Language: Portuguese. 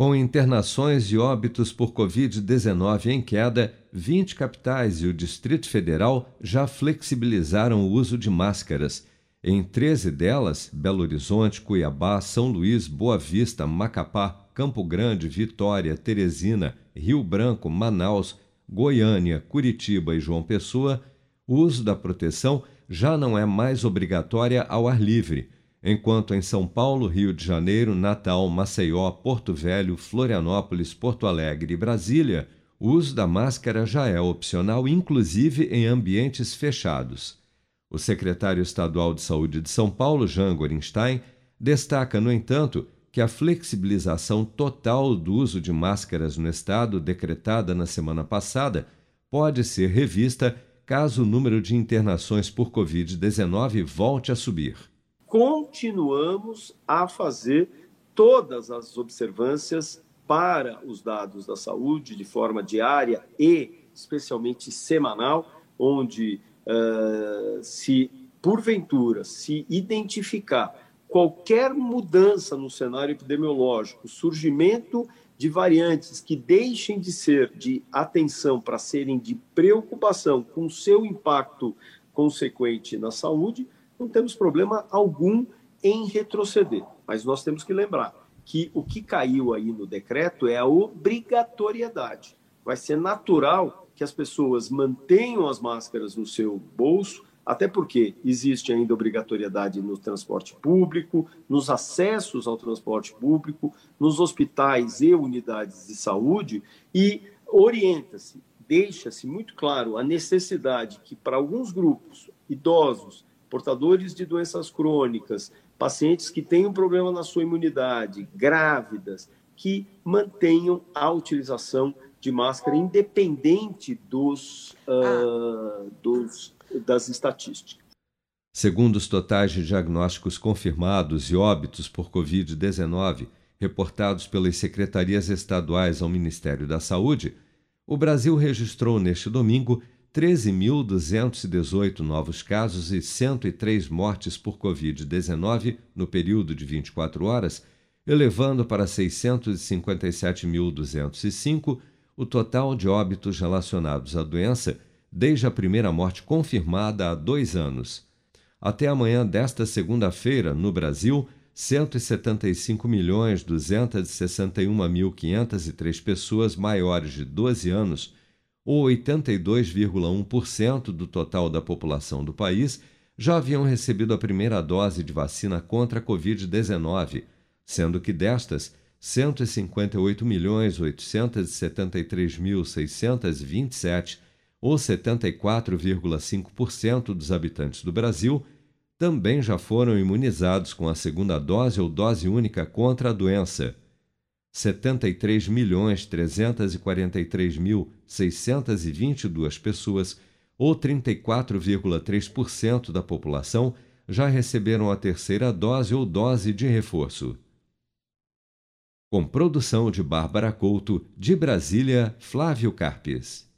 Com internações e óbitos por Covid-19 em queda, 20 capitais e o Distrito Federal já flexibilizaram o uso de máscaras. Em 13 delas, Belo Horizonte, Cuiabá, São Luís, Boa Vista, Macapá, Campo Grande, Vitória, Teresina, Rio Branco, Manaus, Goiânia, Curitiba e João Pessoa, o uso da proteção já não é mais obrigatória ao ar livre enquanto em São Paulo, Rio de Janeiro, Natal, Maceió, Porto Velho, Florianópolis, Porto Alegre e Brasília, o uso da máscara já é opcional, inclusive em ambientes fechados. O secretário estadual de Saúde de São Paulo, Jean Gorenstein, destaca, no entanto, que a flexibilização total do uso de máscaras no estado, decretada na semana passada, pode ser revista caso o número de internações por Covid-19 volte a subir continuamos a fazer todas as observâncias para os dados da saúde de forma diária e especialmente semanal, onde uh, se porventura se identificar qualquer mudança no cenário epidemiológico, surgimento de variantes que deixem de ser de atenção para serem de preocupação com seu impacto consequente na saúde, não temos problema algum em retroceder. Mas nós temos que lembrar que o que caiu aí no decreto é a obrigatoriedade. Vai ser natural que as pessoas mantenham as máscaras no seu bolso, até porque existe ainda obrigatoriedade no transporte público, nos acessos ao transporte público, nos hospitais e unidades de saúde, e orienta-se, deixa-se muito claro a necessidade que, para alguns grupos, idosos, portadores de doenças crônicas, pacientes que têm um problema na sua imunidade, grávidas, que mantenham a utilização de máscara independente dos, uh, dos, das estatísticas. Segundo os totais de diagnósticos confirmados e óbitos por Covid-19 reportados pelas secretarias estaduais ao Ministério da Saúde, o Brasil registrou neste domingo 13.218 novos casos e 103 mortes por Covid-19 no período de 24 horas, elevando para 657.205 o total de óbitos relacionados à doença desde a primeira morte confirmada há dois anos. Até amanhã desta segunda-feira, no Brasil, 175.261.503 pessoas maiores de 12 anos ou 82,1% do total da população do país, já haviam recebido a primeira dose de vacina contra a Covid-19, sendo que destas, 158.873.627, ou 74,5% dos habitantes do Brasil, também já foram imunizados com a segunda dose ou dose única contra a doença. 73.343.622 pessoas, ou 34,3% da população, já receberam a terceira dose ou dose de reforço. Com produção de Bárbara Couto, de Brasília, Flávio Carpes.